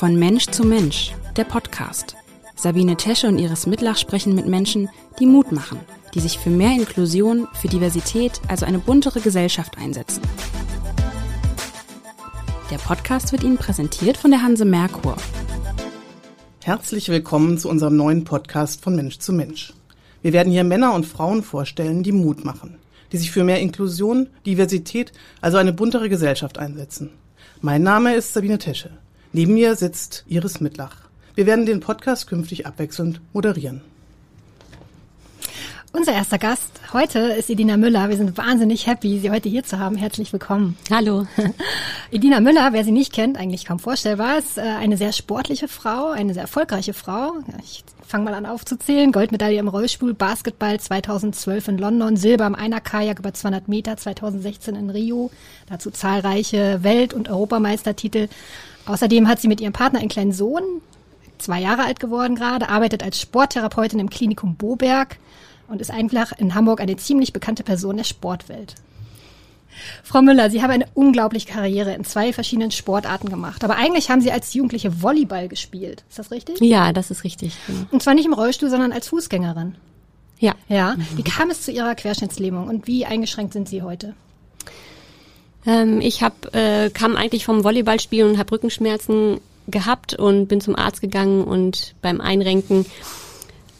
Von Mensch zu Mensch, der Podcast. Sabine Tesche und Iris Mitlach sprechen mit Menschen, die Mut machen, die sich für mehr Inklusion, für Diversität, also eine buntere Gesellschaft einsetzen. Der Podcast wird Ihnen präsentiert von der Hanse Merkur. Herzlich willkommen zu unserem neuen Podcast von Mensch zu Mensch. Wir werden hier Männer und Frauen vorstellen, die Mut machen, die sich für mehr Inklusion, Diversität, also eine buntere Gesellschaft einsetzen. Mein Name ist Sabine Tesche. Neben mir sitzt Iris Mitlach. Wir werden den Podcast künftig abwechselnd moderieren. Unser erster Gast heute ist Edina Müller. Wir sind wahnsinnig happy, Sie heute hier zu haben. Herzlich willkommen. Hallo. Edina Müller, wer sie nicht kennt, eigentlich kaum vorstellbar, ist äh, eine sehr sportliche Frau, eine sehr erfolgreiche Frau. Ich fange mal an aufzuzählen. Goldmedaille im Rollstuhl, Basketball 2012 in London, Silber im Einerkajak über 200 Meter 2016 in Rio. Dazu zahlreiche Welt- und Europameistertitel. Außerdem hat sie mit ihrem Partner einen kleinen Sohn, zwei Jahre alt geworden gerade, arbeitet als Sporttherapeutin im Klinikum Boberg und ist einfach in Hamburg eine ziemlich bekannte Person der Sportwelt. Frau Müller, Sie haben eine unglaubliche Karriere in zwei verschiedenen Sportarten gemacht. Aber eigentlich haben Sie als Jugendliche Volleyball gespielt. Ist das richtig? Ja, das ist richtig. Genau. Und zwar nicht im Rollstuhl, sondern als Fußgängerin. Ja. Ja. Wie kam es zu Ihrer Querschnittslähmung und wie eingeschränkt sind Sie heute? Ähm, ich hab, äh, kam eigentlich vom Volleyballspielen und habe Rückenschmerzen gehabt und bin zum Arzt gegangen und beim Einrenken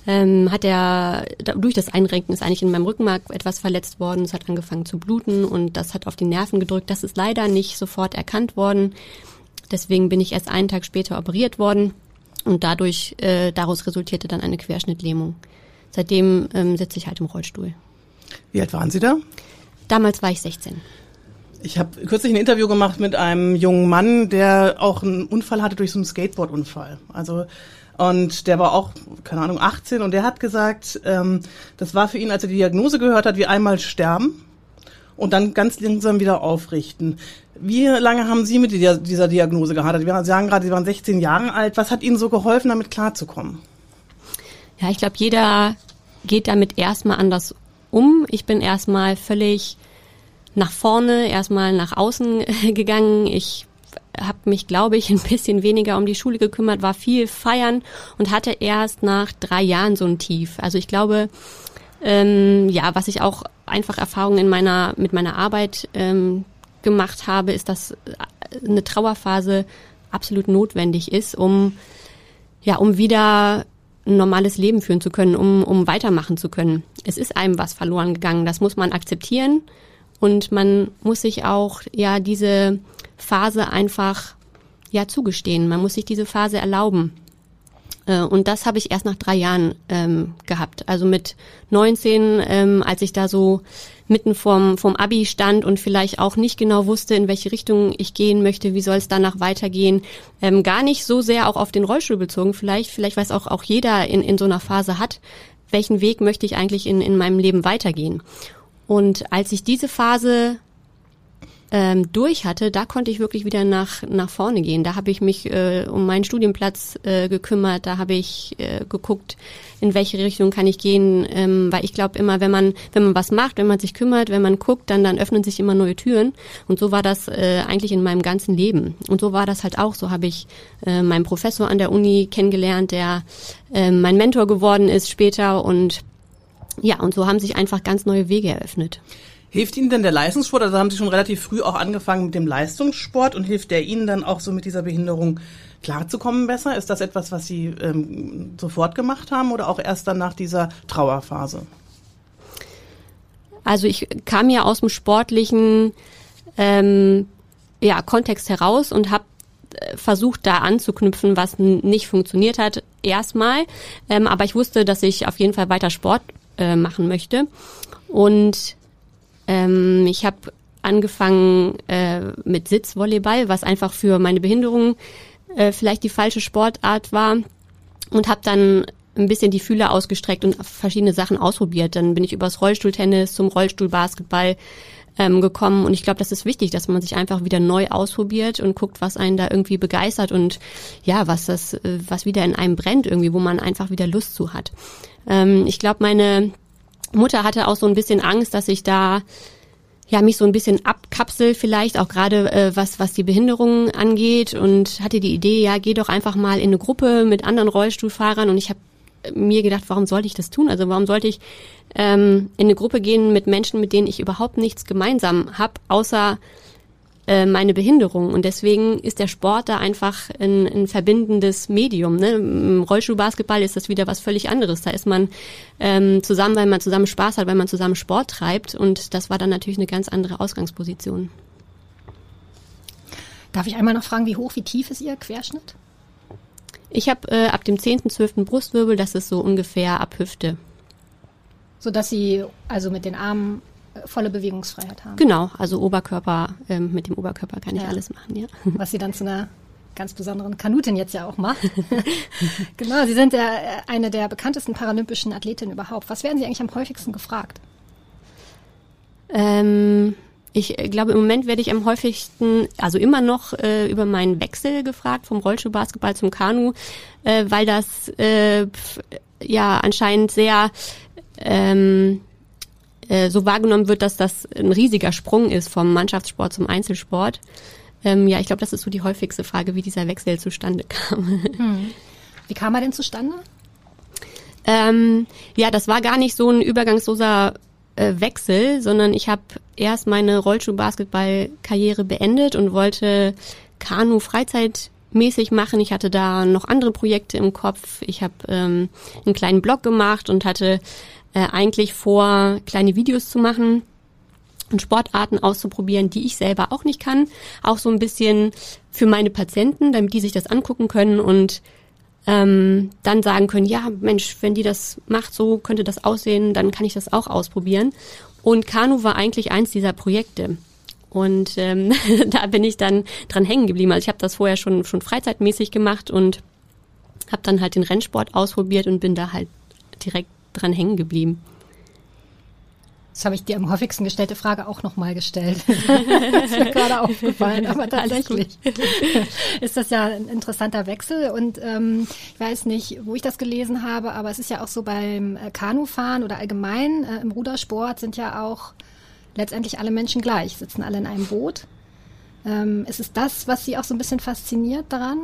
ähm, hat er, durch das Einrenken ist eigentlich in meinem Rückenmark etwas verletzt worden. Es hat angefangen zu bluten und das hat auf die Nerven gedrückt. Das ist leider nicht sofort erkannt worden. Deswegen bin ich erst einen Tag später operiert worden und dadurch, äh, daraus resultierte dann eine Querschnittlähmung. Seitdem ähm, sitze ich halt im Rollstuhl. Wie alt waren Sie da? Damals war ich 16. Ich habe kürzlich ein Interview gemacht mit einem jungen Mann, der auch einen Unfall hatte durch so einen Skateboard-Unfall. Also und der war auch, keine Ahnung, 18 und der hat gesagt, ähm, das war für ihn, als er die Diagnose gehört hat, wie einmal sterben und dann ganz langsam wieder aufrichten. Wie lange haben Sie mit dieser Diagnose gehabt? Sie sagen gerade, Sie waren 16 Jahre alt. Was hat Ihnen so geholfen, damit klarzukommen? Ja, ich glaube, jeder geht damit erstmal anders um. Ich bin erstmal völlig nach vorne, erstmal nach außen gegangen. Ich habe mich, glaube ich, ein bisschen weniger um die Schule gekümmert, war viel feiern und hatte erst nach drei Jahren so ein Tief. Also ich glaube, ähm, ja, was ich auch einfach Erfahrungen in meiner mit meiner Arbeit ähm, gemacht habe, ist, dass eine Trauerphase absolut notwendig ist, um ja, um wieder ein normales Leben führen zu können, um, um weitermachen zu können. Es ist einem was verloren gegangen, das muss man akzeptieren und man muss sich auch ja diese Phase einfach ja zugestehen. Man muss sich diese Phase erlauben. Äh, und das habe ich erst nach drei Jahren ähm, gehabt. Also mit 19, ähm, als ich da so mitten vom, vom Abi stand und vielleicht auch nicht genau wusste, in welche Richtung ich gehen möchte, wie soll es danach weitergehen. Ähm, gar nicht so sehr auch auf den Rollstuhl bezogen, vielleicht, vielleicht weiß auch, auch jeder in, in so einer Phase hat, welchen Weg möchte ich eigentlich in, in meinem Leben weitergehen. Und als ich diese Phase ähm, durch hatte, da konnte ich wirklich wieder nach nach vorne gehen. Da habe ich mich äh, um meinen Studienplatz äh, gekümmert, da habe ich äh, geguckt, in welche Richtung kann ich gehen, ähm, weil ich glaube immer, wenn man wenn man was macht, wenn man sich kümmert, wenn man guckt, dann dann öffnen sich immer neue Türen. Und so war das äh, eigentlich in meinem ganzen Leben. Und so war das halt auch. So habe ich äh, meinen Professor an der Uni kennengelernt, der äh, mein Mentor geworden ist später und ja, und so haben sich einfach ganz neue Wege eröffnet. Hilft Ihnen denn der Leistungssport? Also haben Sie schon relativ früh auch angefangen mit dem Leistungssport und hilft der Ihnen dann auch so mit dieser Behinderung klarzukommen besser? Ist das etwas, was Sie ähm, sofort gemacht haben oder auch erst dann nach dieser Trauerphase? Also ich kam ja aus dem sportlichen ähm, ja, Kontext heraus und habe äh, versucht da anzuknüpfen, was nicht funktioniert hat, erstmal. Ähm, aber ich wusste, dass ich auf jeden Fall weiter Sport äh, machen möchte. Und ähm, ich habe angefangen äh, mit Sitzvolleyball, was einfach für meine Behinderung äh, vielleicht die falsche Sportart war und habe dann ein bisschen die Fühler ausgestreckt und verschiedene Sachen ausprobiert. Dann bin ich übers Rollstuhltennis zum Rollstuhlbasketball ähm, gekommen und ich glaube, das ist wichtig, dass man sich einfach wieder neu ausprobiert und guckt, was einen da irgendwie begeistert und ja, was das, äh, was wieder in einem brennt irgendwie, wo man einfach wieder Lust zu hat. Ähm, ich glaube, meine Mutter hatte auch so ein bisschen Angst, dass ich da ja mich so ein bisschen abkapsel vielleicht auch gerade äh, was was die Behinderungen angeht und hatte die Idee ja geh doch einfach mal in eine Gruppe mit anderen Rollstuhlfahrern und ich habe mir gedacht warum sollte ich das tun also warum sollte ich ähm, in eine Gruppe gehen mit Menschen mit denen ich überhaupt nichts gemeinsam habe außer äh, meine Behinderung. Und deswegen ist der Sport da einfach ein, ein verbindendes Medium. Ne? Im Rollstuhlbasketball ist das wieder was völlig anderes. Da ist man ähm, zusammen, weil man zusammen Spaß hat, weil man zusammen Sport treibt. Und das war dann natürlich eine ganz andere Ausgangsposition. Darf ich einmal noch fragen, wie hoch, wie tief ist Ihr Querschnitt? Ich habe äh, ab dem 10., 12. Brustwirbel, das ist so ungefähr ab Hüfte. So dass Sie also mit den Armen volle Bewegungsfreiheit haben. Genau, also Oberkörper, ähm, mit dem Oberkörper kann ich alles machen, ja. Was sie dann zu einer ganz besonderen Kanutin jetzt ja auch macht. genau, Sie sind ja äh, eine der bekanntesten paralympischen Athletinnen überhaupt. Was werden Sie eigentlich am häufigsten gefragt? Ähm, ich glaube, im Moment werde ich am häufigsten, also immer noch äh, über meinen Wechsel gefragt, vom Rollstuhlbasketball zum Kanu, äh, weil das äh, ja anscheinend sehr ähm, äh, so wahrgenommen wird, dass das ein riesiger Sprung ist vom Mannschaftssport zum Einzelsport. Ähm, ja, ich glaube, das ist so die häufigste Frage, wie dieser Wechsel zustande kam. Hm. Wie kam er denn zustande? Ähm, ja, das war gar nicht so ein übergangsloser äh, Wechsel, sondern ich habe erst meine Rollschuh-Basketball-Karriere beendet und wollte Kanu freizeitmäßig machen. Ich hatte da noch andere Projekte im Kopf. Ich habe ähm, einen kleinen Blog gemacht und hatte äh, eigentlich vor, kleine Videos zu machen und Sportarten auszuprobieren, die ich selber auch nicht kann. Auch so ein bisschen für meine Patienten, damit die sich das angucken können und ähm, dann sagen können, ja, Mensch, wenn die das macht, so könnte das aussehen, dann kann ich das auch ausprobieren. Und Kanu war eigentlich eins dieser Projekte. Und ähm, da bin ich dann dran hängen geblieben. Also ich habe das vorher schon, schon freizeitmäßig gemacht und habe dann halt den Rennsport ausprobiert und bin da halt direkt dran hängen geblieben? Das habe ich dir am häufigsten gestellte Frage auch nochmal gestellt. das ist mir gerade aufgefallen, aber tatsächlich ist das ja ein interessanter Wechsel und ähm, ich weiß nicht, wo ich das gelesen habe, aber es ist ja auch so beim äh, Kanufahren oder allgemein äh, im Rudersport sind ja auch letztendlich alle Menschen gleich, sitzen alle in einem Boot. Ähm, ist es das, was Sie auch so ein bisschen fasziniert daran?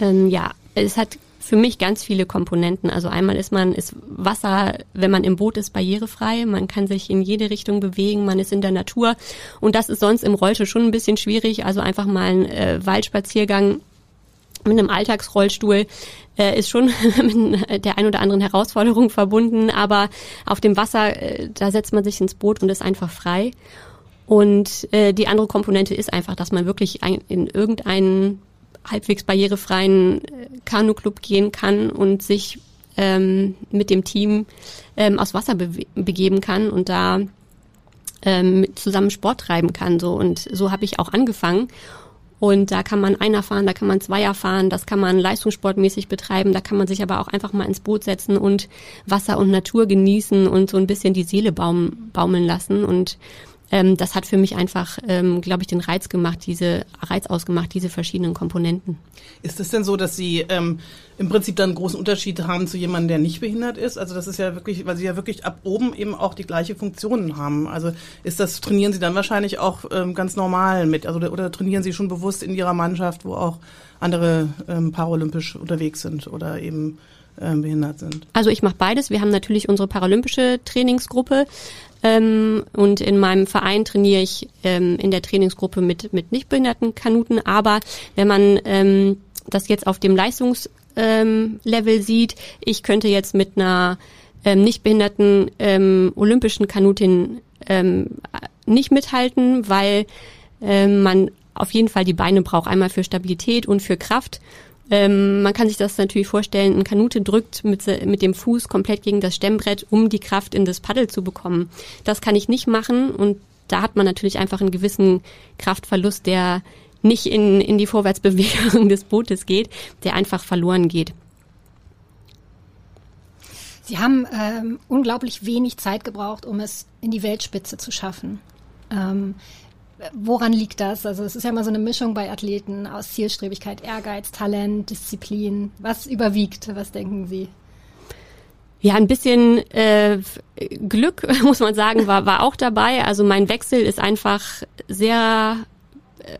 Ähm, ja, es hat für mich ganz viele Komponenten. Also einmal ist man, ist Wasser, wenn man im Boot ist, barrierefrei. Man kann sich in jede Richtung bewegen. Man ist in der Natur. Und das ist sonst im Rollstuhl schon ein bisschen schwierig. Also einfach mal ein äh, Waldspaziergang mit einem Alltagsrollstuhl äh, ist schon mit der ein oder anderen Herausforderung verbunden. Aber auf dem Wasser, äh, da setzt man sich ins Boot und ist einfach frei. Und äh, die andere Komponente ist einfach, dass man wirklich ein, in irgendeinen halbwegs barrierefreien äh, Kanu-Club gehen kann und sich ähm, mit dem Team ähm, aus Wasser be begeben kann und da ähm, zusammen Sport treiben kann. So und so habe ich auch angefangen. Und da kann man einer fahren, da kann man Zweier fahren, das kann man leistungssportmäßig betreiben, da kann man sich aber auch einfach mal ins Boot setzen und Wasser und Natur genießen und so ein bisschen die Seele baum, baumeln lassen. Und ähm, das hat für mich einfach, ähm, glaube ich, den Reiz gemacht, diese Reiz ausgemacht, diese verschiedenen Komponenten. Ist es denn so, dass Sie ähm, im Prinzip dann einen großen Unterschied haben zu jemandem, der nicht behindert ist? Also das ist ja wirklich, weil Sie ja wirklich ab oben eben auch die gleiche Funktionen haben. Also ist das, trainieren Sie dann wahrscheinlich auch ähm, ganz normal mit? Also oder, trainieren Sie schon bewusst in Ihrer Mannschaft, wo auch andere ähm, paralympisch unterwegs sind oder eben ähm, behindert sind? Also ich mache beides. Wir haben natürlich unsere paralympische Trainingsgruppe, ähm, und in meinem Verein trainiere ich ähm, in der Trainingsgruppe mit, mit nicht behinderten Kanuten. Aber wenn man ähm, das jetzt auf dem Leistungslevel ähm, sieht, ich könnte jetzt mit einer ähm, nicht behinderten ähm, olympischen Kanutin nicht mithalten, weil man auf jeden Fall die Beine braucht, einmal für Stabilität und für Kraft. Ähm, man kann sich das natürlich vorstellen, ein Kanute drückt mit, mit dem Fuß komplett gegen das Stemmbrett, um die Kraft in das Paddel zu bekommen. Das kann ich nicht machen und da hat man natürlich einfach einen gewissen Kraftverlust, der nicht in, in die Vorwärtsbewegung des Bootes geht, der einfach verloren geht. Sie haben ähm, unglaublich wenig Zeit gebraucht, um es in die Weltspitze zu schaffen. Ähm, woran liegt das? Also es ist ja immer so eine Mischung bei Athleten aus Zielstrebigkeit, Ehrgeiz, Talent, Disziplin. Was überwiegt? Was denken Sie? Ja, ein bisschen äh, Glück, muss man sagen, war, war auch dabei. Also mein Wechsel ist einfach sehr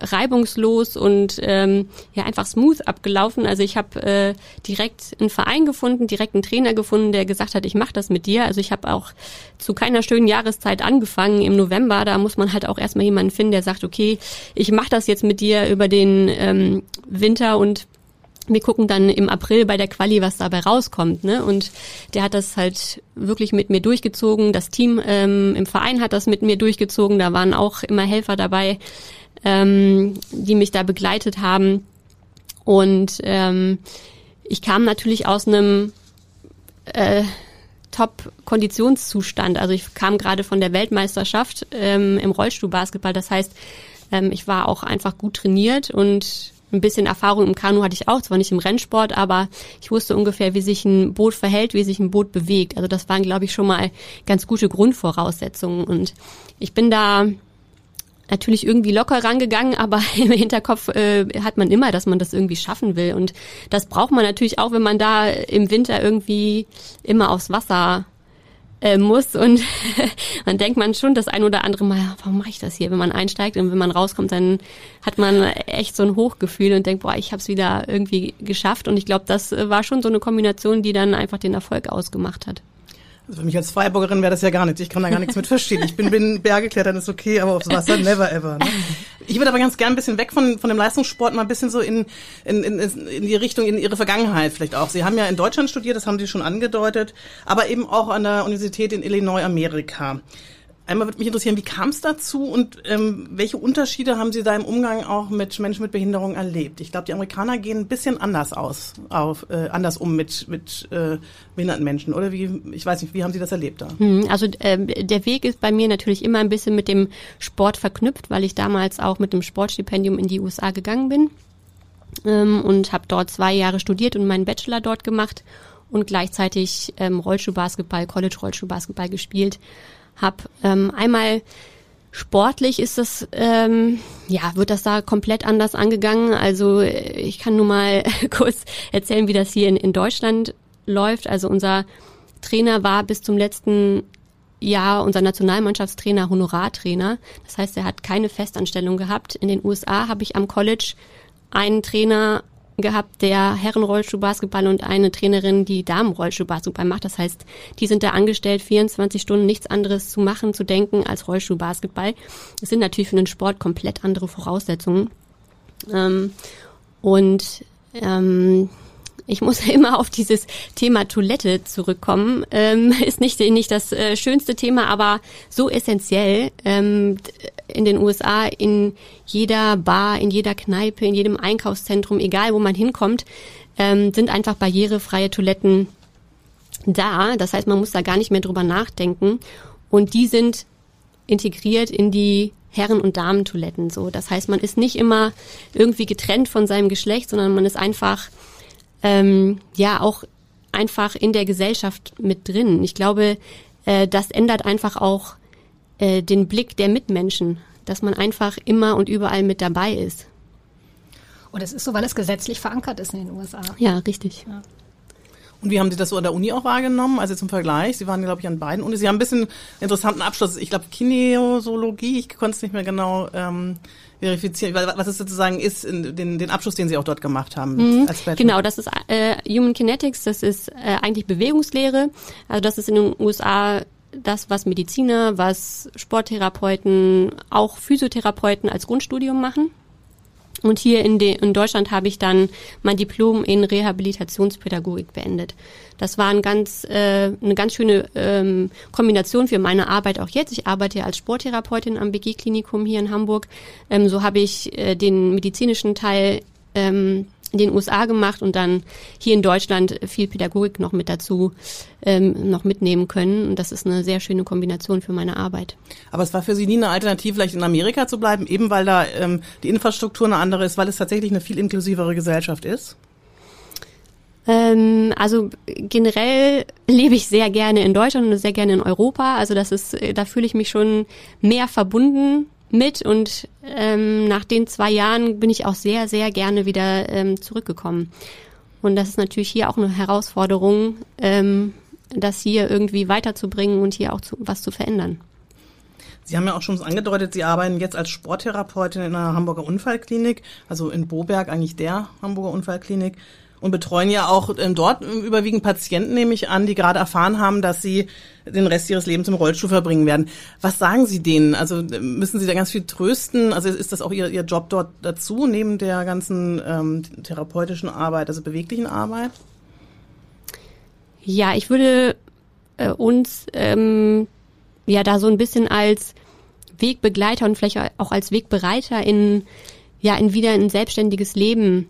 reibungslos und ähm, ja einfach smooth abgelaufen. Also ich habe äh, direkt einen Verein gefunden, direkt einen Trainer gefunden, der gesagt hat, ich mache das mit dir. Also ich habe auch zu keiner schönen Jahreszeit angefangen im November. Da muss man halt auch erstmal jemanden finden, der sagt, okay, ich mache das jetzt mit dir über den ähm, Winter und wir gucken dann im April bei der Quali, was dabei rauskommt. Ne? Und der hat das halt wirklich mit mir durchgezogen. Das Team ähm, im Verein hat das mit mir durchgezogen. Da waren auch immer Helfer dabei ähm, die mich da begleitet haben. Und ähm, ich kam natürlich aus einem äh, Top-Konditionszustand. Also ich kam gerade von der Weltmeisterschaft ähm, im Rollstuhlbasketball. Das heißt, ähm, ich war auch einfach gut trainiert und ein bisschen Erfahrung im Kanu hatte ich auch, zwar nicht im Rennsport, aber ich wusste ungefähr, wie sich ein Boot verhält, wie sich ein Boot bewegt. Also das waren, glaube ich, schon mal ganz gute Grundvoraussetzungen. Und ich bin da natürlich irgendwie locker rangegangen, aber im Hinterkopf äh, hat man immer, dass man das irgendwie schaffen will. Und das braucht man natürlich auch, wenn man da im Winter irgendwie immer aufs Wasser äh, muss. Und dann denkt man schon das ein oder andere Mal, warum mache ich das hier? Wenn man einsteigt und wenn man rauskommt, dann hat man echt so ein Hochgefühl und denkt, boah, ich habe es wieder irgendwie geschafft. Und ich glaube, das war schon so eine Kombination, die dann einfach den Erfolg ausgemacht hat. Also für mich als Freiburgerin wäre das ja gar nichts. Ich kann da gar nichts mit verstehen. Ich bin, bin Berge klettern ist okay, aber aufs Wasser never ever. Ne? Ich würde aber ganz gern ein bisschen weg von, von dem Leistungssport mal ein bisschen so in, in, in, in die Richtung, in Ihre Vergangenheit vielleicht auch. Sie haben ja in Deutschland studiert, das haben Sie schon angedeutet, aber eben auch an der Universität in Illinois, Amerika. Einmal würde mich interessieren, wie kam es dazu und ähm, welche Unterschiede haben Sie da im Umgang auch mit Menschen mit Behinderung erlebt? Ich glaube, die Amerikaner gehen ein bisschen anders aus, auf, äh, anders um mit, mit äh, behinderten Menschen. Oder wie, ich weiß nicht, wie haben Sie das erlebt da? Hm, also ähm, der Weg ist bei mir natürlich immer ein bisschen mit dem Sport verknüpft, weil ich damals auch mit dem Sportstipendium in die USA gegangen bin ähm, und habe dort zwei Jahre studiert und meinen Bachelor dort gemacht und gleichzeitig ähm, Rollschuhbasketball, College Rollschuhbasketball gespielt habe. Ähm, einmal sportlich ist das, ähm, ja, wird das da komplett anders angegangen. Also äh, ich kann nur mal kurz erzählen, wie das hier in, in Deutschland läuft. Also unser Trainer war bis zum letzten Jahr unser Nationalmannschaftstrainer, Honorartrainer. Das heißt, er hat keine Festanstellung gehabt. In den USA habe ich am College einen Trainer gehabt, der Herrenrollstuhlbasketball und eine Trainerin, die Damenrollstuhlbasketball macht. Das heißt, die sind da angestellt, 24 Stunden nichts anderes zu machen, zu denken als Rollstuhlbasketball. Das sind natürlich für den Sport komplett andere Voraussetzungen. Ähm, und ähm, ich muss immer auf dieses Thema Toilette zurückkommen. Ähm, ist nicht, nicht das äh, schönste Thema, aber so essentiell. Ähm, in den USA, in jeder Bar, in jeder Kneipe, in jedem Einkaufszentrum, egal wo man hinkommt, ähm, sind einfach barrierefreie Toiletten da. Das heißt, man muss da gar nicht mehr drüber nachdenken. Und die sind integriert in die Herren- und Damentoiletten. So, das heißt, man ist nicht immer irgendwie getrennt von seinem Geschlecht, sondern man ist einfach ähm, ja auch einfach in der Gesellschaft mit drin. Ich glaube, äh, das ändert einfach auch äh, den Blick der Mitmenschen, dass man einfach immer und überall mit dabei ist. Und es ist so, weil es gesetzlich verankert ist in den USA. Ja, richtig. Ja. Und wie haben Sie das so an der Uni auch wahrgenommen? Also zum Vergleich, Sie waren, glaube ich, an beiden Unis. Sie haben ein bisschen interessanten Abschluss. Ich glaube, Kinesiologie, ich konnte es nicht mehr genau ähm, verifizieren, was es sozusagen ist, in den, den Abschluss, den Sie auch dort gemacht haben. Mhm. genau, das ist äh, Human Kinetics, das ist äh, eigentlich Bewegungslehre. Also das ist in den USA das, was Mediziner, was Sporttherapeuten, auch Physiotherapeuten als Grundstudium machen. Und hier in, de, in Deutschland habe ich dann mein Diplom in Rehabilitationspädagogik beendet. Das war ein ganz, äh, eine ganz schöne ähm, Kombination für meine Arbeit auch jetzt. Ich arbeite als Sporttherapeutin am BG-Klinikum hier in Hamburg. Ähm, so habe ich äh, den medizinischen Teil ähm, in den USA gemacht und dann hier in Deutschland viel Pädagogik noch mit dazu ähm, noch mitnehmen können. Und das ist eine sehr schöne Kombination für meine Arbeit. Aber es war für Sie nie eine Alternative, vielleicht in Amerika zu bleiben, eben weil da ähm, die Infrastruktur eine andere ist, weil es tatsächlich eine viel inklusivere Gesellschaft ist? Ähm, also generell lebe ich sehr gerne in Deutschland und sehr gerne in Europa. Also das ist, da fühle ich mich schon mehr verbunden mit und ähm, nach den zwei Jahren bin ich auch sehr, sehr gerne wieder ähm, zurückgekommen. Und das ist natürlich hier auch eine Herausforderung, ähm, das hier irgendwie weiterzubringen und hier auch zu, was zu verändern. Sie haben ja auch schon angedeutet, Sie arbeiten jetzt als Sporttherapeutin in einer Hamburger Unfallklinik, also in Boberg eigentlich der Hamburger Unfallklinik und betreuen ja auch ähm, dort überwiegend Patienten, nehme ich an, die gerade erfahren haben, dass sie den Rest ihres Lebens im Rollstuhl verbringen werden. Was sagen Sie denen? Also müssen Sie da ganz viel trösten? Also ist das auch Ihr, Ihr Job dort dazu, neben der ganzen ähm, therapeutischen Arbeit, also beweglichen Arbeit? Ja, ich würde äh, uns ähm, ja da so ein bisschen als Wegbegleiter und vielleicht auch als Wegbereiter in ja in wieder ein selbstständiges Leben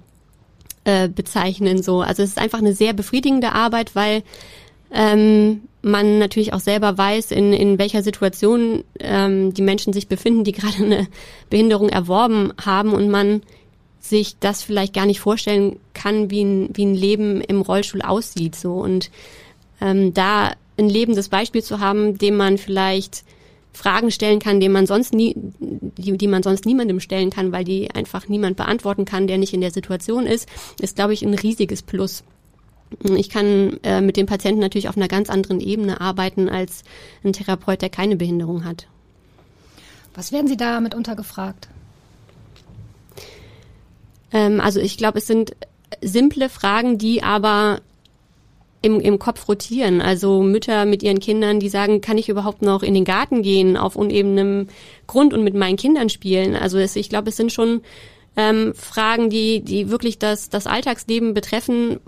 äh, bezeichnen. So, also es ist einfach eine sehr befriedigende Arbeit, weil ähm, man natürlich auch selber weiß, in, in welcher Situation ähm, die Menschen sich befinden, die gerade eine Behinderung erworben haben und man sich das vielleicht gar nicht vorstellen kann, wie ein, wie ein Leben im Rollstuhl aussieht. So und ähm, da ein lebendes Beispiel zu haben, dem man vielleicht Fragen stellen kann, die man sonst nie, die, die man sonst niemandem stellen kann, weil die einfach niemand beantworten kann, der nicht in der Situation ist, ist, glaube ich, ein riesiges Plus. Ich kann äh, mit dem Patienten natürlich auf einer ganz anderen Ebene arbeiten als ein Therapeut, der keine Behinderung hat. Was werden Sie da mitunter gefragt? Ähm, also ich glaube, es sind simple Fragen, die aber im, im Kopf rotieren. Also Mütter mit ihren Kindern, die sagen, kann ich überhaupt noch in den Garten gehen auf unebenem Grund und mit meinen Kindern spielen? Also es, ich glaube, es sind schon ähm, Fragen, die, die wirklich das, das Alltagsleben betreffen,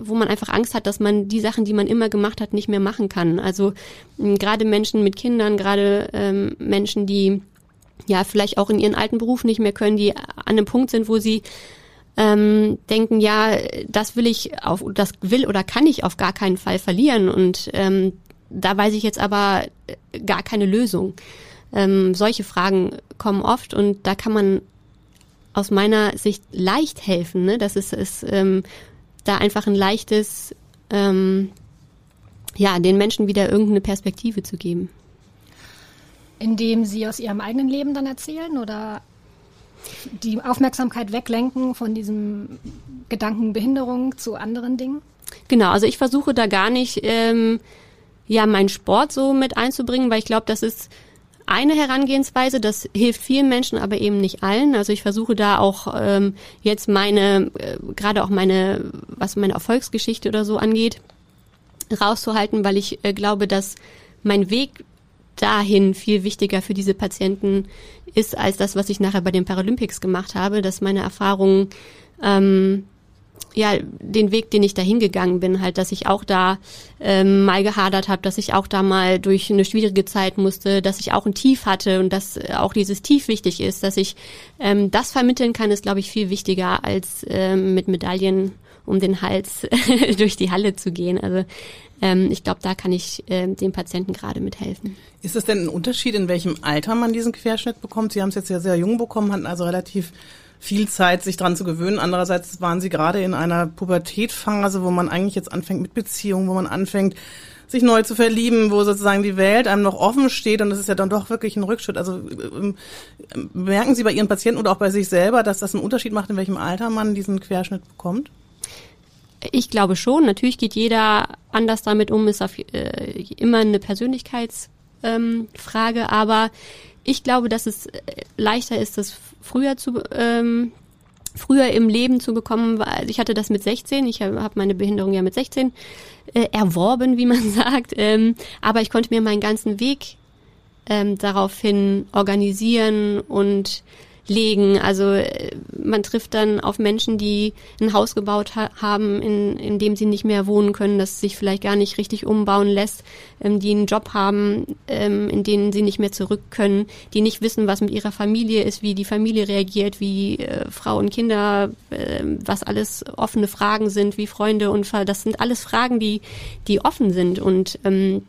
wo man einfach Angst hat, dass man die Sachen, die man immer gemacht hat, nicht mehr machen kann. Also gerade Menschen mit Kindern, gerade ähm, Menschen, die ja vielleicht auch in ihren alten Beruf nicht mehr können, die an einem Punkt sind, wo sie ähm, denken, ja, das will ich auf, das will oder kann ich auf gar keinen Fall verlieren und ähm, da weiß ich jetzt aber gar keine Lösung. Ähm, solche Fragen kommen oft und da kann man aus meiner Sicht leicht helfen. Ne? Das ist, ist ähm, da einfach ein leichtes, ähm, ja, den Menschen wieder irgendeine Perspektive zu geben. Indem sie aus ihrem eigenen Leben dann erzählen oder die Aufmerksamkeit weglenken von diesem Gedanken Behinderung zu anderen Dingen? Genau, also ich versuche da gar nicht ähm, ja meinen Sport so mit einzubringen, weil ich glaube, das ist eine Herangehensweise, das hilft vielen Menschen, aber eben nicht allen. Also ich versuche da auch ähm, jetzt meine, äh, gerade auch meine, was meine Erfolgsgeschichte oder so angeht, rauszuhalten, weil ich äh, glaube, dass mein Weg dahin viel wichtiger für diese Patienten ist als das, was ich nachher bei den Paralympics gemacht habe, dass meine Erfahrungen ähm, ja, den Weg, den ich dahin gegangen bin, halt, dass ich auch da ähm, mal gehadert habe, dass ich auch da mal durch eine schwierige Zeit musste, dass ich auch ein Tief hatte und dass auch dieses Tief wichtig ist, dass ich ähm, das vermitteln kann, ist, glaube ich, viel wichtiger, als ähm, mit Medaillen um den Hals durch die Halle zu gehen. Also ähm, ich glaube, da kann ich äh, dem Patienten gerade mithelfen. Ist es denn ein Unterschied, in welchem Alter man diesen Querschnitt bekommt? Sie haben es jetzt ja sehr jung bekommen, hatten also relativ viel Zeit, sich dran zu gewöhnen. Andererseits waren Sie gerade in einer Pubertätphase, wo man eigentlich jetzt anfängt mit Beziehungen, wo man anfängt, sich neu zu verlieben, wo sozusagen die Welt einem noch offen steht und das ist ja dann doch wirklich ein Rückschritt. Also ähm, merken Sie bei Ihren Patienten oder auch bei sich selber, dass das einen Unterschied macht, in welchem Alter man diesen Querschnitt bekommt? Ich glaube schon. Natürlich geht jeder anders damit um, ist auf, äh, immer eine Persönlichkeitsfrage, ähm, aber ich glaube, dass es äh, leichter ist, das früher zu ähm, früher im Leben zu bekommen. Weil Ich hatte das mit 16, ich habe hab meine Behinderung ja mit 16 äh, erworben, wie man sagt, ähm, aber ich konnte mir meinen ganzen Weg ähm, daraufhin organisieren und legen. Also äh, man trifft dann auf Menschen, die ein Haus gebaut ha haben, in, in dem sie nicht mehr wohnen können, das sich vielleicht gar nicht richtig umbauen lässt, ähm, die einen Job haben, ähm, in denen sie nicht mehr zurück können, die nicht wissen, was mit ihrer Familie ist, wie die Familie reagiert, wie äh, Frau und Kinder, äh, was alles offene Fragen sind, wie Freunde und das sind alles Fragen, die, die offen sind und ähm,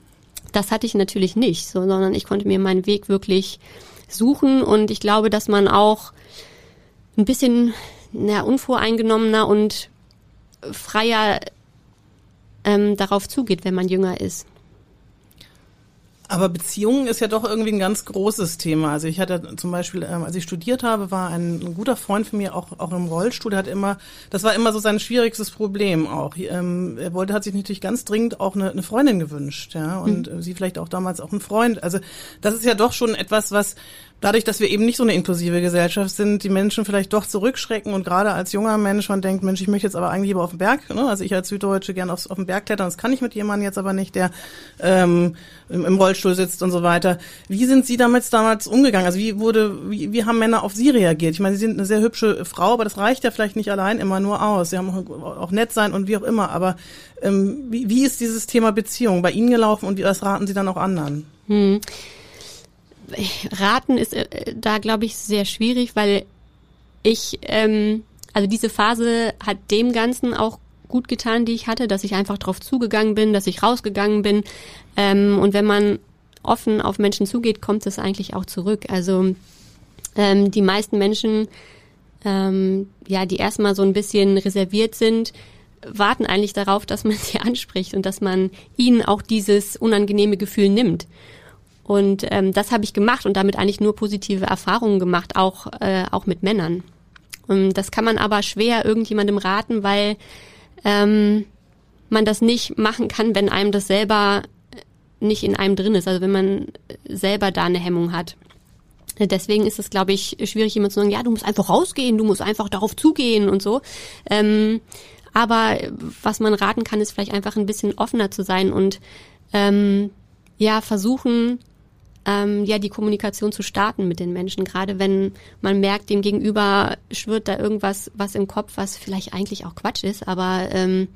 das hatte ich natürlich nicht, so, sondern ich konnte mir meinen Weg wirklich suchen und ich glaube, dass man auch ein bisschen na, unvoreingenommener und freier ähm, darauf zugeht, wenn man jünger ist. Aber Beziehungen ist ja doch irgendwie ein ganz großes Thema. Also ich hatte zum Beispiel, ähm, als ich studiert habe, war ein, ein, guter Freund von mir auch, auch im Rollstuhl. Der hat immer, das war immer so sein schwierigstes Problem auch. Ähm, er wollte, hat sich natürlich ganz dringend auch eine, eine Freundin gewünscht, ja, und mhm. sie vielleicht auch damals auch einen Freund. Also das ist ja doch schon etwas, was dadurch, dass wir eben nicht so eine inklusive Gesellschaft sind, die Menschen vielleicht doch zurückschrecken und gerade als junger Mensch man denkt, Mensch, ich möchte jetzt aber eigentlich lieber auf den Berg, ne? also ich als Süddeutsche gerne auf, auf den Berg klettern, das kann ich mit jemandem jetzt aber nicht, der ähm, im, im Rollstuhl sitzt und so weiter. Wie sind Sie damit damals umgegangen? Also wie wurde, wie, wie haben Männer auf Sie reagiert? Ich meine, Sie sind eine sehr hübsche Frau, aber das reicht ja vielleicht nicht allein immer nur aus. Sie haben auch, auch nett sein und wie auch immer, aber ähm, wie, wie ist dieses Thema Beziehung bei Ihnen gelaufen und wie, was raten Sie dann auch anderen? Hm raten ist äh, da, glaube ich, sehr schwierig, weil ich, ähm, also diese Phase hat dem Ganzen auch gut getan, die ich hatte, dass ich einfach drauf zugegangen bin, dass ich rausgegangen bin. Ähm, und wenn man offen auf Menschen zugeht, kommt es eigentlich auch zurück. Also ähm, die meisten Menschen, ähm, ja, die erstmal so ein bisschen reserviert sind, warten eigentlich darauf, dass man sie anspricht und dass man ihnen auch dieses unangenehme Gefühl nimmt. Und ähm, das habe ich gemacht und damit eigentlich nur positive Erfahrungen gemacht, auch, äh, auch mit Männern. Und das kann man aber schwer irgendjemandem raten, weil ähm, man das nicht machen kann, wenn einem das selber nicht in einem drin ist, also wenn man selber da eine Hemmung hat. Deswegen ist es, glaube ich, schwierig, jemand zu sagen, ja, du musst einfach rausgehen, du musst einfach darauf zugehen und so. Ähm, aber was man raten kann, ist vielleicht einfach ein bisschen offener zu sein und ähm, ja, versuchen, ähm, ja die Kommunikation zu starten mit den Menschen, gerade wenn man merkt, dem Gegenüber schwirrt da irgendwas was im Kopf, was vielleicht eigentlich auch Quatsch ist, aber ähm,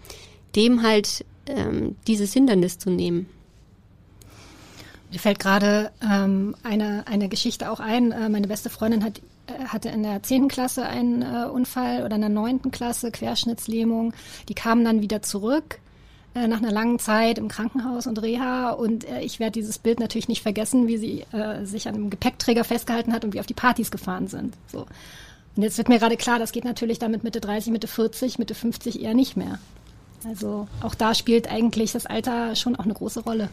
dem halt ähm, dieses Hindernis zu nehmen. Mir fällt gerade ähm, eine, eine Geschichte auch ein. Äh, meine beste Freundin hat, äh, hatte in der zehnten Klasse einen äh, Unfall oder in der neunten Klasse Querschnittslähmung. Die kamen dann wieder zurück äh, nach einer langen Zeit im Krankenhaus und Reha. Und äh, ich werde dieses Bild natürlich nicht vergessen, wie sie äh, sich an einem Gepäckträger festgehalten hat und wie auf die Partys gefahren sind. So. Und jetzt wird mir gerade klar, das geht natürlich damit Mitte 30, Mitte 40, Mitte 50 eher nicht mehr. Also auch da spielt eigentlich das Alter schon auch eine große Rolle.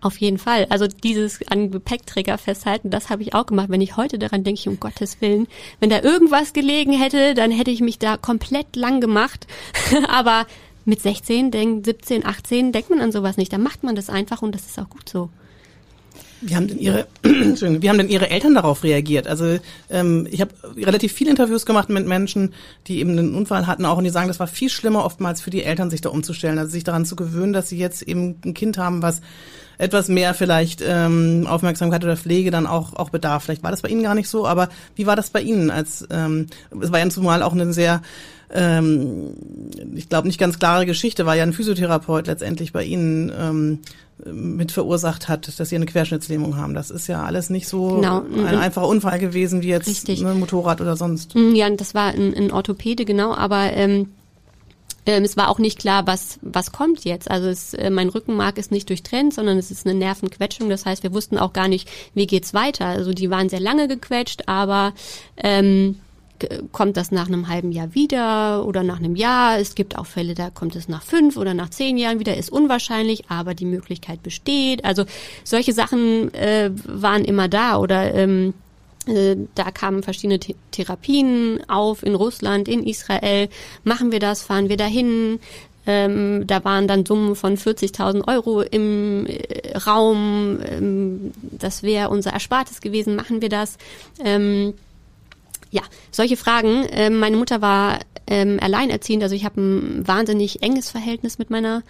Auf jeden Fall. Also dieses an Gepäckträger festhalten, das habe ich auch gemacht. Wenn ich heute daran denke, um Gottes Willen, wenn da irgendwas gelegen hätte, dann hätte ich mich da komplett lang gemacht. Aber mit 16, denk, 17, 18 denkt man an sowas nicht. Da macht man das einfach und das ist auch gut so. Wie haben denn Ihre, wie haben denn Ihre Eltern darauf reagiert? Also ähm, ich habe relativ viele Interviews gemacht mit Menschen, die eben einen Unfall hatten, auch und die sagen, das war viel schlimmer oftmals für die Eltern, sich da umzustellen, also sich daran zu gewöhnen, dass sie jetzt eben ein Kind haben, was etwas mehr vielleicht ähm, Aufmerksamkeit oder Pflege dann auch auch bedarf. Vielleicht war das bei Ihnen gar nicht so, aber wie war das bei Ihnen? Als ähm, es war ja zumal auch eine sehr ähm, ich glaube, nicht ganz klare Geschichte, war ja ein Physiotherapeut letztendlich bei Ihnen ähm, mit verursacht hat, dass Sie eine Querschnittslähmung haben. Das ist ja alles nicht so genau. ein einfacher Unfall gewesen wie jetzt ein ne, Motorrad oder sonst. Mm, ja, das war ein, ein Orthopäde, genau, aber ähm, ähm, es war auch nicht klar, was, was kommt jetzt. Also es, äh, mein Rückenmark ist nicht durchtrennt, sondern es ist eine Nervenquetschung. Das heißt, wir wussten auch gar nicht, wie geht's weiter. Also die waren sehr lange gequetscht, aber ähm, kommt das nach einem halben Jahr wieder oder nach einem Jahr. Es gibt auch Fälle, da kommt es nach fünf oder nach zehn Jahren wieder, ist unwahrscheinlich, aber die Möglichkeit besteht. Also solche Sachen äh, waren immer da oder ähm, äh, da kamen verschiedene Th Therapien auf in Russland, in Israel. Machen wir das? Fahren wir dahin? Ähm, da waren dann Summen von 40.000 Euro im äh, Raum. Ähm, das wäre unser Erspartes gewesen. Machen wir das? Ähm, ja, solche Fragen. Ähm, meine Mutter war ähm, alleinerziehend, also ich habe ein wahnsinnig enges Verhältnis mit meiner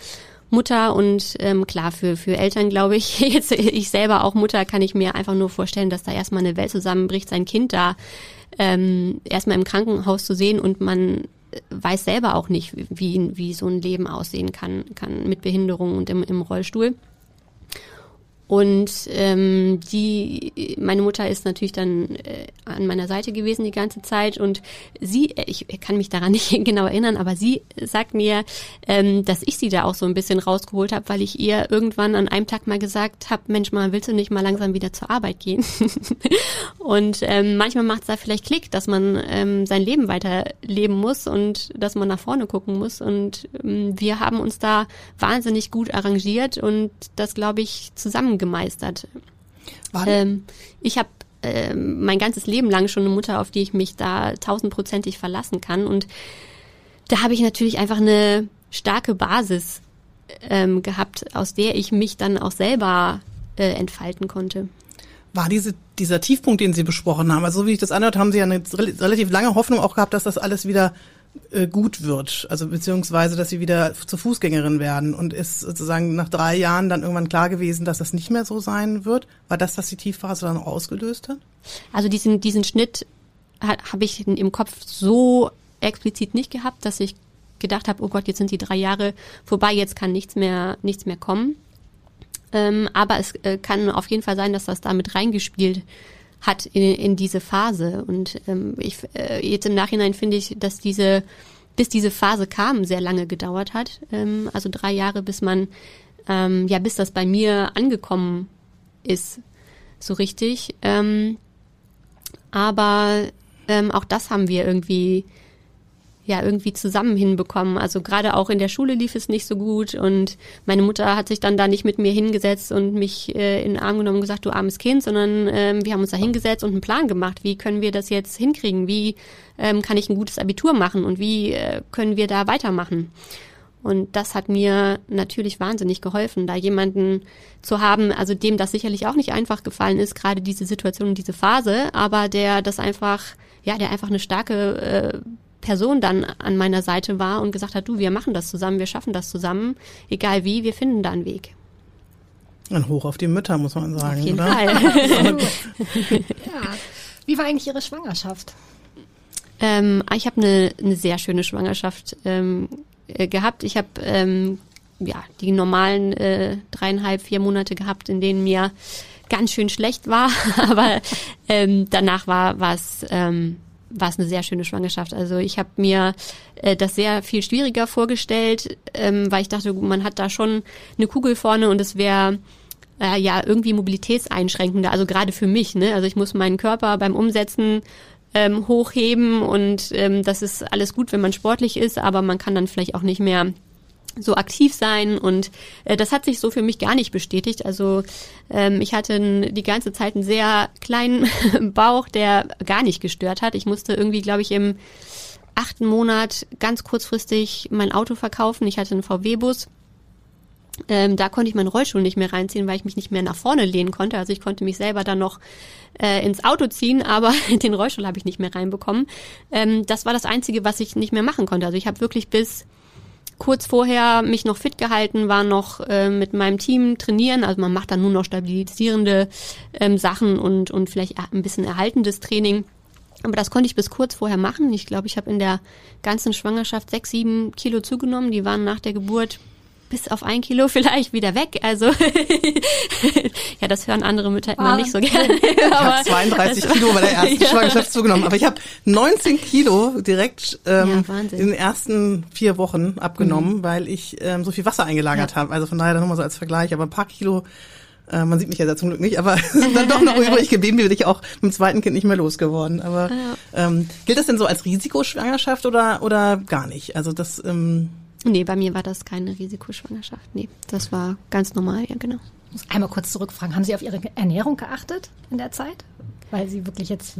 Mutter und ähm, klar, für, für Eltern glaube ich, jetzt ich selber auch Mutter, kann ich mir einfach nur vorstellen, dass da erstmal eine Welt zusammenbricht, sein Kind da ähm, erstmal im Krankenhaus zu sehen und man weiß selber auch nicht, wie, wie so ein Leben aussehen kann, kann mit Behinderung und im, im Rollstuhl. Und ähm, die, meine Mutter ist natürlich dann äh, an meiner Seite gewesen die ganze Zeit und sie, äh, ich kann mich daran nicht genau erinnern, aber sie sagt mir, ähm, dass ich sie da auch so ein bisschen rausgeholt habe, weil ich ihr irgendwann an einem Tag mal gesagt habe, Mensch, mal willst du nicht mal langsam wieder zur Arbeit gehen? und ähm, manchmal macht es da vielleicht Klick, dass man ähm, sein Leben weiterleben muss und dass man nach vorne gucken muss. Und ähm, wir haben uns da wahnsinnig gut arrangiert und das, glaube ich, zusammen gemeistert. Ähm, ich habe äh, mein ganzes Leben lang schon eine Mutter, auf die ich mich da tausendprozentig verlassen kann. Und da habe ich natürlich einfach eine starke Basis ähm, gehabt, aus der ich mich dann auch selber äh, entfalten konnte. War diese, dieser Tiefpunkt, den Sie besprochen haben, also so wie ich das anhört, haben Sie ja eine relativ lange Hoffnung auch gehabt, dass das alles wieder äh, gut wird, also beziehungsweise, dass sie wieder zur Fußgängerin werden und ist sozusagen nach drei Jahren dann irgendwann klar gewesen, dass das nicht mehr so sein wird. War das, was die Tiefphase dann ausgelöst hat? Also diesen, diesen Schnitt habe ich im Kopf so explizit nicht gehabt, dass ich gedacht habe, oh Gott, jetzt sind die drei Jahre vorbei, jetzt kann nichts mehr, nichts mehr kommen. Ähm, aber es äh, kann auf jeden Fall sein, dass das damit reingespielt hat in, in diese Phase. Und ähm, ich, äh, jetzt im Nachhinein finde ich, dass diese, bis diese Phase kam, sehr lange gedauert hat. Ähm, also drei Jahre, bis man, ähm, ja, bis das bei mir angekommen ist, so richtig. Ähm, aber ähm, auch das haben wir irgendwie ja irgendwie zusammen hinbekommen. Also gerade auch in der Schule lief es nicht so gut und meine Mutter hat sich dann da nicht mit mir hingesetzt und mich äh, in den Arm genommen und gesagt, du armes Kind, sondern ähm, wir haben uns da hingesetzt und einen Plan gemacht. Wie können wir das jetzt hinkriegen? Wie ähm, kann ich ein gutes Abitur machen und wie äh, können wir da weitermachen? Und das hat mir natürlich wahnsinnig geholfen, da jemanden zu haben, also dem das sicherlich auch nicht einfach gefallen ist, gerade diese Situation und diese Phase, aber der das einfach, ja, der einfach eine starke äh, Person dann an meiner Seite war und gesagt hat, du, wir machen das zusammen, wir schaffen das zusammen, egal wie, wir finden da einen Weg. Ein Hoch auf die Mütter, muss man sagen. Auf jeden oder? Fall. ja. Wie war eigentlich Ihre Schwangerschaft? Ähm, ich habe eine, eine sehr schöne Schwangerschaft ähm, äh, gehabt. Ich habe ähm, ja die normalen äh, dreieinhalb, vier Monate gehabt, in denen mir ganz schön schlecht war, aber ähm, danach war was ähm, war es eine sehr schöne Schwangerschaft. Also ich habe mir äh, das sehr viel schwieriger vorgestellt, ähm, weil ich dachte, man hat da schon eine Kugel vorne und es wäre äh, ja irgendwie mobilitätseinschränkender. Also gerade für mich. Ne? Also ich muss meinen Körper beim Umsetzen ähm, hochheben und ähm, das ist alles gut, wenn man sportlich ist, aber man kann dann vielleicht auch nicht mehr so aktiv sein und äh, das hat sich so für mich gar nicht bestätigt. Also ähm, ich hatte die ganze Zeit einen sehr kleinen Bauch, der gar nicht gestört hat. Ich musste irgendwie, glaube ich, im achten Monat ganz kurzfristig mein Auto verkaufen. Ich hatte einen VW-Bus. Ähm, da konnte ich meinen Rollstuhl nicht mehr reinziehen, weil ich mich nicht mehr nach vorne lehnen konnte. Also ich konnte mich selber dann noch äh, ins Auto ziehen, aber den Rollstuhl habe ich nicht mehr reinbekommen. Ähm, das war das Einzige, was ich nicht mehr machen konnte. Also ich habe wirklich bis kurz vorher mich noch fit gehalten, war noch äh, mit meinem Team trainieren. Also man macht dann nur noch stabilisierende ähm, Sachen und, und vielleicht ein bisschen erhaltendes Training. Aber das konnte ich bis kurz vorher machen. Ich glaube, ich habe in der ganzen Schwangerschaft sechs, sieben Kilo zugenommen. Die waren nach der Geburt bis auf ein Kilo vielleicht wieder weg. Also ja, das hören andere Mütter immer nicht so gerne. Ich habe 32 Kilo bei der ersten ja. Schwangerschaft zugenommen, aber ich habe 19 Kilo direkt ähm, ja, in den ersten vier Wochen abgenommen, mhm. weil ich ähm, so viel Wasser eingelagert ja. habe. Also von daher nochmal so als Vergleich, aber ein paar Kilo äh, man sieht mich ja zum Glück nicht, aber sind dann doch noch übrig geblieben, die bin ich auch mit dem zweiten Kind nicht mehr losgeworden. Aber ähm, gilt das denn so als Risikoschwangerschaft oder oder gar nicht? Also das ähm, Nee, bei mir war das keine Risikoschwangerschaft. Nee, das war ganz normal, ja, genau. Ich muss einmal kurz zurückfragen. Haben Sie auf Ihre Ernährung geachtet in der Zeit? Weil Sie wirklich jetzt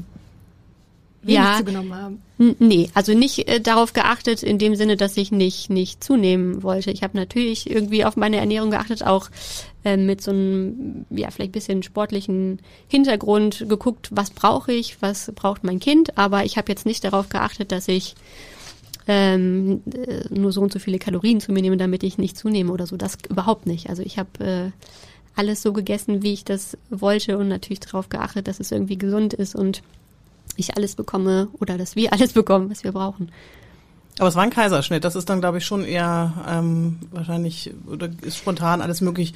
wenig ja, zugenommen haben. Nee, also nicht äh, darauf geachtet in dem Sinne, dass ich nicht nicht zunehmen wollte. Ich habe natürlich irgendwie auf meine Ernährung geachtet, auch äh, mit so einem ja vielleicht bisschen sportlichen Hintergrund geguckt, was brauche ich, was braucht mein Kind. Aber ich habe jetzt nicht darauf geachtet, dass ich ähm, äh, nur so und so viele Kalorien zu mir nehme, damit ich nicht zunehme oder so. Das überhaupt nicht. Also ich habe äh, alles so gegessen, wie ich das wollte und natürlich darauf geachtet, dass es irgendwie gesund ist und ich alles bekomme oder dass wir alles bekommen, was wir brauchen. Aber es war ein Kaiserschnitt. Das ist dann, glaube ich, schon eher ähm, wahrscheinlich oder ist spontan alles möglich.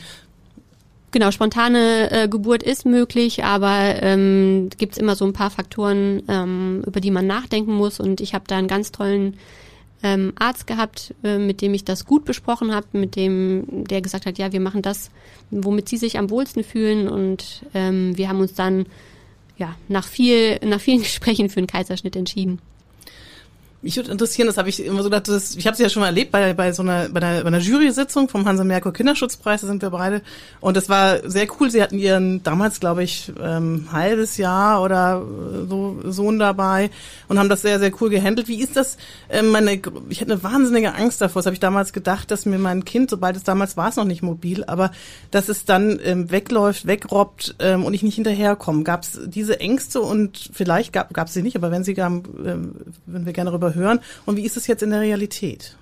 Genau, spontane äh, Geburt ist möglich, aber ähm, gibt es immer so ein paar Faktoren, ähm, über die man nachdenken muss. Und ich habe da einen ganz tollen ähm, Arzt gehabt, äh, mit dem ich das gut besprochen habe, mit dem der gesagt hat, ja, wir machen das, womit sie sich am wohlsten fühlen. Und ähm, wir haben uns dann ja nach viel nach vielen Gesprächen für einen Kaiserschnitt entschieden. Mich würde interessieren, das habe ich immer so gedacht, das, ich habe es ja schon mal erlebt bei, bei so einer, bei einer, bei einer Jury-Sitzung vom Hansa Merkur Kinderschutzpreis, da sind wir beide. Und das war sehr cool. Sie hatten ihren damals, glaube ich, ähm, halbes Jahr oder so Sohn dabei und haben das sehr, sehr cool gehandelt. Wie ist das? Ähm, meine, ich hatte eine wahnsinnige Angst davor. Das habe ich damals gedacht, dass mir mein Kind, sobald es damals war es noch nicht mobil, aber dass es dann ähm, wegläuft, wegrobbt ähm, und ich nicht hinterherkomme. Gab es diese Ängste und vielleicht gab es sie nicht, aber wenn sie gab, ähm, würden wir gerne darüber hören. Und wie ist es jetzt in der Realität?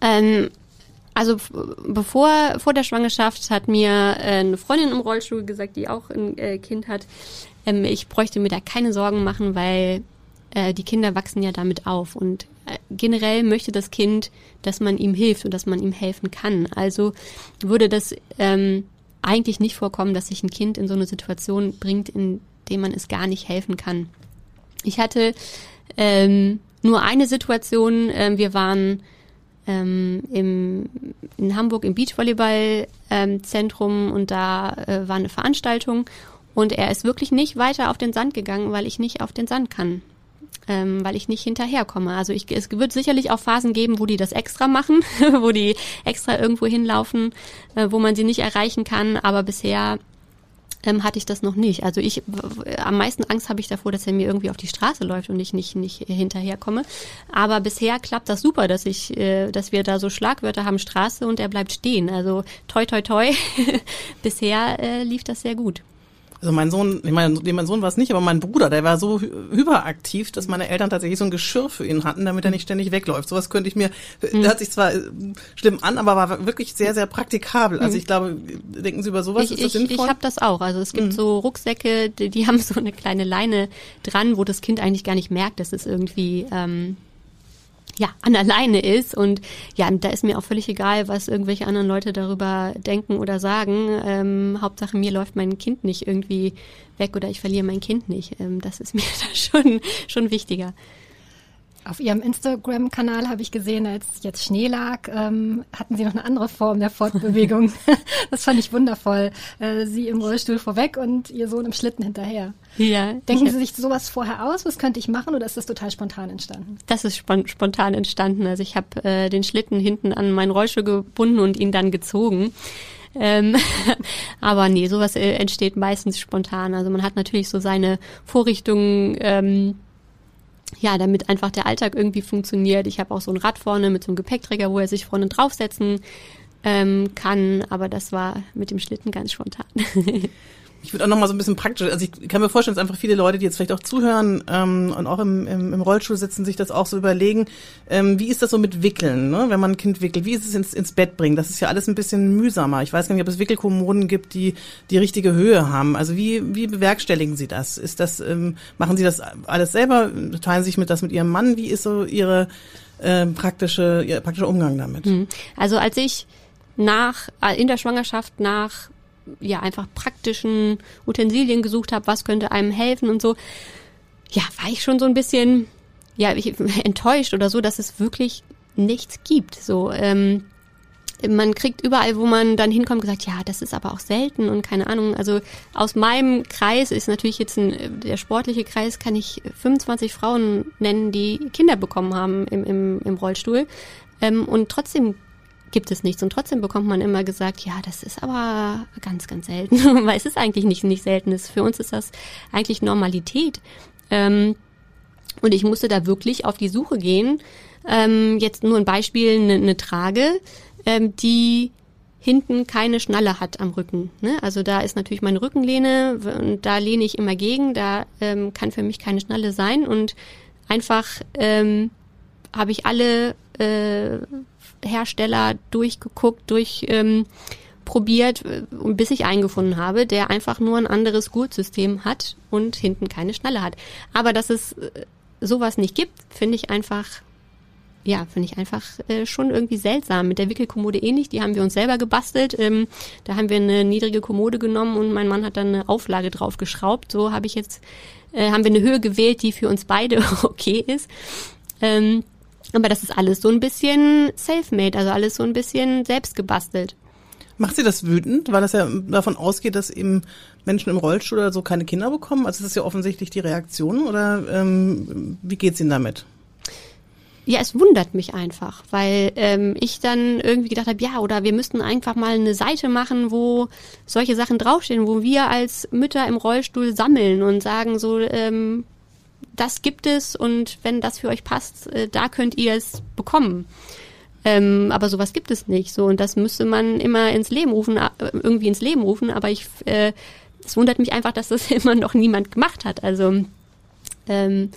Ähm, also bevor vor der Schwangerschaft hat mir äh, eine Freundin im Rollstuhl gesagt, die auch ein äh, Kind hat, ähm, ich bräuchte mir da keine Sorgen machen, weil äh, die Kinder wachsen ja damit auf und äh, generell möchte das Kind, dass man ihm hilft und dass man ihm helfen kann. Also würde das ähm, eigentlich nicht vorkommen, dass sich ein Kind in so eine Situation bringt, in dem man es gar nicht helfen kann. Ich hatte ähm, nur eine Situation. Ähm, wir waren ähm, im, in Hamburg im Beachvolleyball-Zentrum ähm, und da äh, war eine Veranstaltung und er ist wirklich nicht weiter auf den Sand gegangen, weil ich nicht auf den Sand kann. Ähm, weil ich nicht hinterherkomme. Also ich, es wird sicherlich auch Phasen geben, wo die das extra machen, wo die extra irgendwo hinlaufen, äh, wo man sie nicht erreichen kann. Aber bisher ähm, hatte ich das noch nicht. Also ich am meisten Angst habe ich davor, dass er mir irgendwie auf die Straße läuft und ich nicht nicht hinterherkomme. Aber bisher klappt das super, dass ich, äh, dass wir da so Schlagwörter haben Straße und er bleibt stehen. Also toi toi toi. bisher äh, lief das sehr gut. Also mein Sohn, ich meine, mein Sohn war es nicht, aber mein Bruder, der war so hyperaktiv, dass meine Eltern tatsächlich so ein Geschirr für ihn hatten, damit er nicht ständig wegläuft. Sowas könnte ich mir, mhm. hört sich zwar äh, schlimm an, aber war wirklich sehr, sehr praktikabel. Also mhm. ich glaube, denken Sie über sowas? Ich, ist das sinnvoll? ich, ich habe das auch. Also es gibt mhm. so Rucksäcke, die, die haben so eine kleine Leine dran, wo das Kind eigentlich gar nicht merkt, dass es irgendwie ähm, ja, an alleine ist. Und ja, da ist mir auch völlig egal, was irgendwelche anderen Leute darüber denken oder sagen. Ähm, Hauptsache, mir läuft mein Kind nicht irgendwie weg oder ich verliere mein Kind nicht. Ähm, das ist mir da schon, schon wichtiger. Auf Ihrem Instagram-Kanal habe ich gesehen, als jetzt Schnee lag, ähm, hatten Sie noch eine andere Form der Fortbewegung. das fand ich wundervoll. Äh, Sie im Rollstuhl vorweg und Ihr Sohn im Schlitten hinterher. Ja. Denken Sie sich sowas vorher aus? Was könnte ich machen oder ist das total spontan entstanden? Das ist spontan entstanden. Also ich habe äh, den Schlitten hinten an meinen Rollstuhl gebunden und ihn dann gezogen. Ähm, aber nee, sowas äh, entsteht meistens spontan. Also man hat natürlich so seine Vorrichtungen, ähm, ja, damit einfach der Alltag irgendwie funktioniert. Ich habe auch so ein Rad vorne mit so einem Gepäckträger, wo er sich vorne draufsetzen ähm, kann, aber das war mit dem Schlitten ganz spontan. Ich würde auch noch mal so ein bisschen praktisch, also ich kann mir vorstellen, dass einfach viele Leute, die jetzt vielleicht auch zuhören ähm, und auch im, im, im Rollstuhl sitzen, sich das auch so überlegen, ähm, wie ist das so mit Wickeln, ne? wenn man ein Kind wickelt, wie ist es ins, ins Bett bringen? Das ist ja alles ein bisschen mühsamer. Ich weiß gar nicht, ob es Wickelkommoden gibt, die die richtige Höhe haben. Also wie, wie bewerkstelligen Sie das? Ist das, ähm, machen Sie das alles selber? Teilen Sie sich mit das mit Ihrem Mann? Wie ist so Ihre äh, praktische, Ihr praktischer Umgang damit? Hm. Also als ich nach, äh, in der Schwangerschaft nach ja einfach praktischen Utensilien gesucht habe, was könnte einem helfen und so, ja, war ich schon so ein bisschen ja ich, enttäuscht oder so, dass es wirklich nichts gibt. So ähm, man kriegt überall, wo man dann hinkommt, gesagt, ja, das ist aber auch selten und keine Ahnung. Also aus meinem Kreis ist natürlich jetzt ein, der sportliche Kreis, kann ich 25 Frauen nennen, die Kinder bekommen haben im, im, im Rollstuhl. Ähm, und trotzdem gibt es nichts. Und trotzdem bekommt man immer gesagt, ja, das ist aber ganz, ganz selten. Weil es ist eigentlich nicht, nicht selten. Für uns ist das eigentlich Normalität. Ähm, und ich musste da wirklich auf die Suche gehen. Ähm, jetzt nur ein Beispiel, eine, eine Trage, ähm, die hinten keine Schnalle hat am Rücken. Ne? Also da ist natürlich meine Rückenlehne und da lehne ich immer gegen. Da ähm, kann für mich keine Schnalle sein und einfach ähm, habe ich alle äh, Hersteller durchgeguckt, durch ähm, probiert, äh, bis ich eingefunden habe, der einfach nur ein anderes Gurtsystem hat und hinten keine Schnalle hat. Aber dass es äh, sowas nicht gibt, finde ich einfach, ja, finde ich einfach äh, schon irgendwie seltsam. Mit der Wickelkommode ähnlich, die haben wir uns selber gebastelt. Ähm, da haben wir eine niedrige Kommode genommen und mein Mann hat dann eine Auflage drauf geschraubt. So habe ich jetzt, äh, haben wir eine Höhe gewählt, die für uns beide okay ist. Ähm, aber das ist alles so ein bisschen self-made, also alles so ein bisschen selbst gebastelt. Macht Sie das wütend, weil das ja davon ausgeht, dass eben Menschen im Rollstuhl oder so keine Kinder bekommen? Also das ist ja offensichtlich die Reaktion oder ähm, wie geht's Ihnen damit? Ja, es wundert mich einfach, weil ähm, ich dann irgendwie gedacht habe, ja, oder wir müssten einfach mal eine Seite machen, wo solche Sachen draufstehen, wo wir als Mütter im Rollstuhl sammeln und sagen so, ähm, das gibt es und wenn das für euch passt, äh, da könnt ihr es bekommen. Ähm, aber sowas gibt es nicht. So und das müsste man immer ins Leben rufen, äh, irgendwie ins Leben rufen. Aber ich, äh, es wundert mich einfach, dass das immer noch niemand gemacht hat. Also ähm,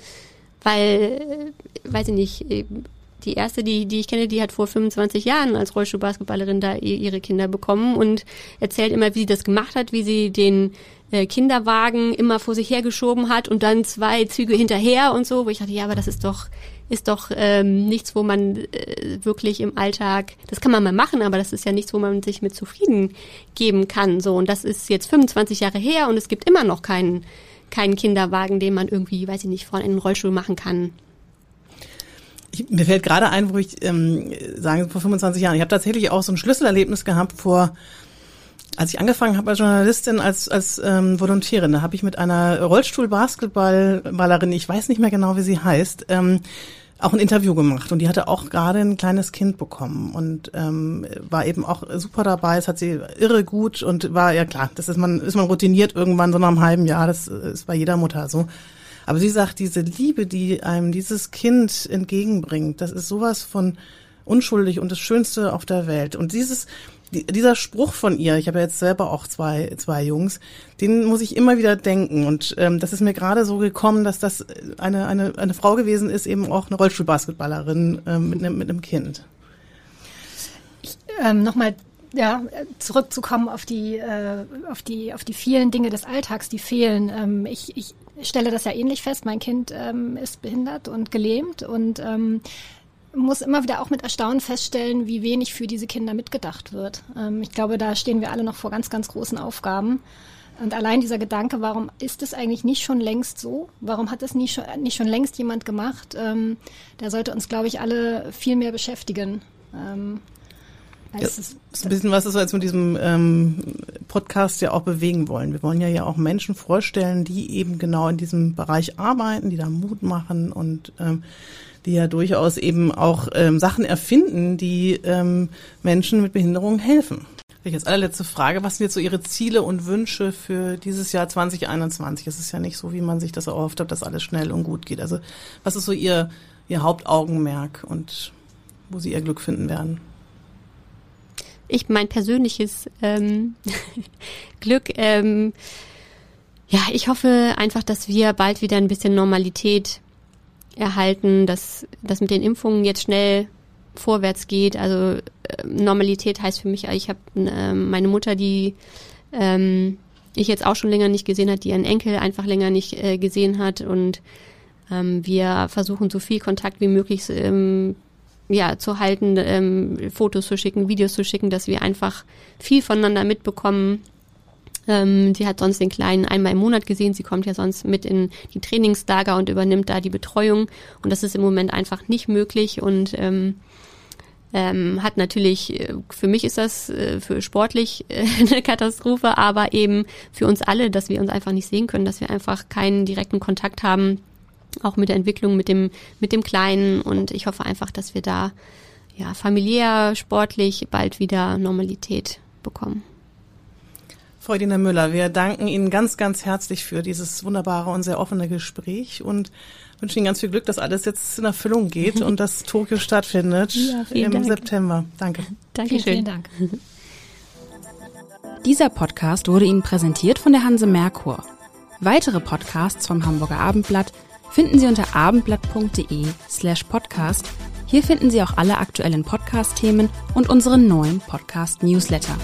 weil, äh, weiß ich nicht, die erste, die, die ich kenne, die hat vor 25 Jahren als Rollstuhlbasketballerin da ihre Kinder bekommen und erzählt immer, wie sie das gemacht hat, wie sie den äh, Kinderwagen immer vor sich hergeschoben hat und dann zwei Züge hinterher und so, wo ich dachte, ja, aber das ist doch ist doch ähm, nichts, wo man äh, wirklich im Alltag, das kann man mal machen, aber das ist ja nichts, wo man sich mit zufrieden geben kann. So und das ist jetzt 25 Jahre her und es gibt immer noch keinen keinen Kinderwagen, den man irgendwie, weiß ich nicht, vorne in den Rollstuhl machen kann. Ich, mir fällt gerade ein, wo ich ähm, sagen vor 25 Jahren. Ich habe tatsächlich auch so ein Schlüsselerlebnis gehabt vor als ich angefangen habe als Journalistin, als, als ähm, Volontärin, da habe ich mit einer Rollstuhl-Basketballballerin, ich weiß nicht mehr genau, wie sie heißt, ähm, auch ein Interview gemacht und die hatte auch gerade ein kleines Kind bekommen und ähm, war eben auch super dabei. Es hat sie irre gut und war ja klar, das ist man ist man routiniert irgendwann so nach einem halben Jahr. Das ist bei jeder Mutter so. Aber sie sagt, diese Liebe, die einem dieses Kind entgegenbringt, das ist sowas von unschuldig und das Schönste auf der Welt. Und dieses dieser Spruch von ihr, ich habe ja jetzt selber auch zwei, zwei Jungs, den muss ich immer wieder denken. Und ähm, das ist mir gerade so gekommen, dass das eine, eine, eine Frau gewesen ist, eben auch eine Rollstuhlbasketballerin ähm, mit, einem, mit einem Kind. Ich, ähm, Nochmal ja, zurückzukommen auf die, äh, auf die, auf die vielen Dinge des Alltags, die fehlen. Ähm, ich, ich stelle das ja ähnlich fest. Mein Kind ähm, ist behindert und gelähmt und ähm, muss immer wieder auch mit Erstaunen feststellen, wie wenig für diese Kinder mitgedacht wird. Ähm, ich glaube, da stehen wir alle noch vor ganz, ganz großen Aufgaben. Und allein dieser Gedanke, warum ist es eigentlich nicht schon längst so? Warum hat es nicht schon, nicht schon längst jemand gemacht? Ähm, der sollte uns, glaube ich, alle viel mehr beschäftigen. Ähm, ja, das ist ein bisschen was, was wir jetzt mit diesem ähm, Podcast ja auch bewegen wollen. Wir wollen ja ja auch Menschen vorstellen, die eben genau in diesem Bereich arbeiten, die da Mut machen und ähm, die ja durchaus eben auch ähm, Sachen erfinden, die ähm, Menschen mit Behinderungen helfen. Jetzt allerletzte Frage. Was sind jetzt so Ihre Ziele und Wünsche für dieses Jahr 2021? Es ist ja nicht so, wie man sich das erhofft hat, dass alles schnell und gut geht. Also was ist so Ihr, Ihr Hauptaugenmerk und wo Sie Ihr Glück finden werden? Ich, mein persönliches ähm, Glück, ähm, ja, ich hoffe einfach, dass wir bald wieder ein bisschen Normalität erhalten, dass das mit den Impfungen jetzt schnell vorwärts geht. Also äh, Normalität heißt für mich, ich habe äh, meine Mutter, die ähm, ich jetzt auch schon länger nicht gesehen hat, die ihren Enkel einfach länger nicht äh, gesehen hat und ähm, wir versuchen so viel Kontakt wie möglich ähm, ja, zu halten, ähm, Fotos zu schicken, Videos zu schicken, dass wir einfach viel voneinander mitbekommen ähm, sie hat sonst den Kleinen einmal im Monat gesehen. Sie kommt ja sonst mit in die Trainingslager und übernimmt da die Betreuung. Und das ist im Moment einfach nicht möglich und ähm, ähm, hat natürlich, äh, für mich ist das äh, für sportlich äh, eine Katastrophe, aber eben für uns alle, dass wir uns einfach nicht sehen können, dass wir einfach keinen direkten Kontakt haben, auch mit der Entwicklung mit dem, mit dem Kleinen. Und ich hoffe einfach, dass wir da ja familiär, sportlich bald wieder Normalität bekommen. Frau Dina Müller, wir danken Ihnen ganz, ganz herzlich für dieses wunderbare und sehr offene Gespräch und wünschen Ihnen ganz viel Glück, dass alles jetzt in Erfüllung geht und dass Tokio stattfindet ja, im Dank. September. Danke. Dankeschön. Vielen, vielen Dank. Dieser Podcast wurde Ihnen präsentiert von der Hanse Merkur. Weitere Podcasts vom Hamburger Abendblatt finden Sie unter abendblatt.de slash podcast. Hier finden Sie auch alle aktuellen Podcast-Themen und unseren neuen Podcast-Newsletter.